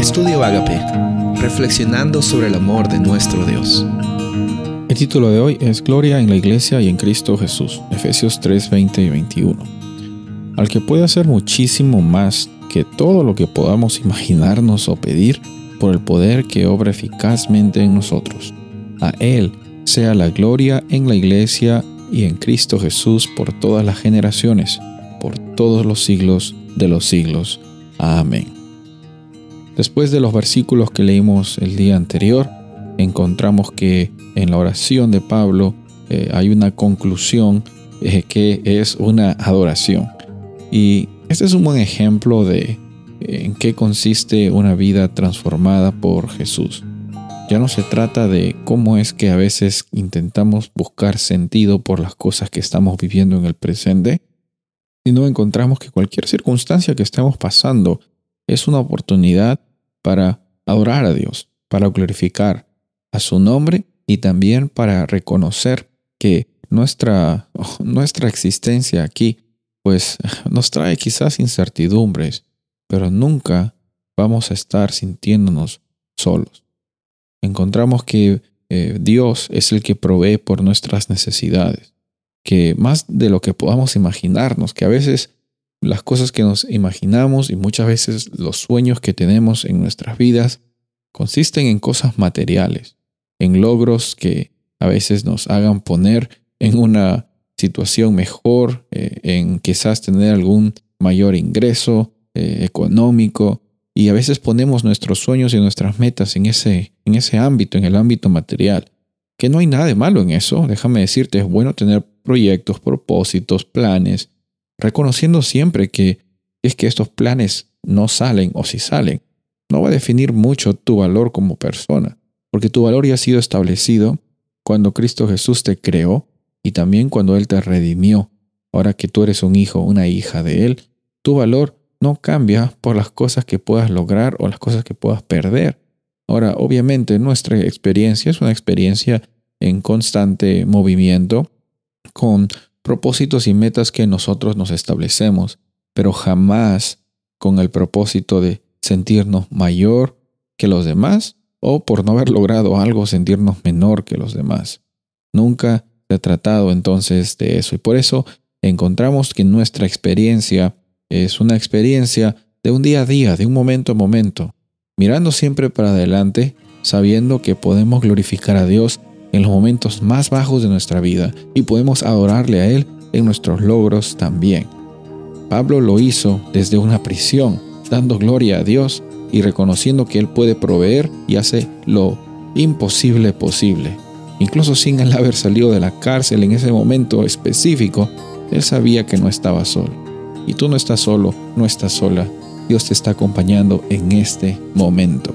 Estudio Agape, reflexionando sobre el amor de nuestro Dios. El título de hoy es Gloria en la Iglesia y en Cristo Jesús, Efesios 3, 20 y 21. Al que puede hacer muchísimo más que todo lo que podamos imaginarnos o pedir por el poder que obra eficazmente en nosotros. A Él sea la gloria en la Iglesia y en Cristo Jesús por todas las generaciones, por todos los siglos de los siglos. Amén. Después de los versículos que leímos el día anterior, encontramos que en la oración de Pablo eh, hay una conclusión eh, que es una adoración. Y este es un buen ejemplo de eh, en qué consiste una vida transformada por Jesús. Ya no se trata de cómo es que a veces intentamos buscar sentido por las cosas que estamos viviendo en el presente, sino encontramos que cualquier circunstancia que estemos pasando es una oportunidad para adorar a Dios, para glorificar a su nombre y también para reconocer que nuestra, nuestra existencia aquí pues nos trae quizás incertidumbres, pero nunca vamos a estar sintiéndonos solos. Encontramos que eh, Dios es el que provee por nuestras necesidades, que más de lo que podamos imaginarnos, que a veces las cosas que nos imaginamos y muchas veces los sueños que tenemos en nuestras vidas consisten en cosas materiales, en logros que a veces nos hagan poner en una situación mejor, eh, en quizás tener algún mayor ingreso eh, económico, y a veces ponemos nuestros sueños y nuestras metas en ese, en ese ámbito, en el ámbito material. Que no hay nada de malo en eso. Déjame decirte, es bueno tener proyectos, propósitos, planes, reconociendo siempre que es que estos planes no salen o si salen, no va a definir mucho tu valor como persona, porque tu valor ya ha sido establecido cuando Cristo Jesús te creó y también cuando Él te redimió. Ahora que tú eres un hijo, una hija de Él, tu valor no cambia por las cosas que puedas lograr o las cosas que puedas perder. Ahora, obviamente, nuestra experiencia es una experiencia en constante movimiento, con propósitos y metas que nosotros nos establecemos, pero jamás con el propósito de sentirnos mayor que los demás o por no haber logrado algo sentirnos menor que los demás. Nunca se ha tratado entonces de eso y por eso encontramos que nuestra experiencia es una experiencia de un día a día, de un momento a momento, mirando siempre para adelante, sabiendo que podemos glorificar a Dios en los momentos más bajos de nuestra vida y podemos adorarle a Él en nuestros logros también. Pablo lo hizo desde una prisión, dando gloria a Dios y reconociendo que Él puede proveer y hace lo imposible posible. Incluso sin él haber salido de la cárcel en ese momento específico, Él sabía que no estaba solo. Y tú no estás solo, no estás sola. Dios te está acompañando en este momento.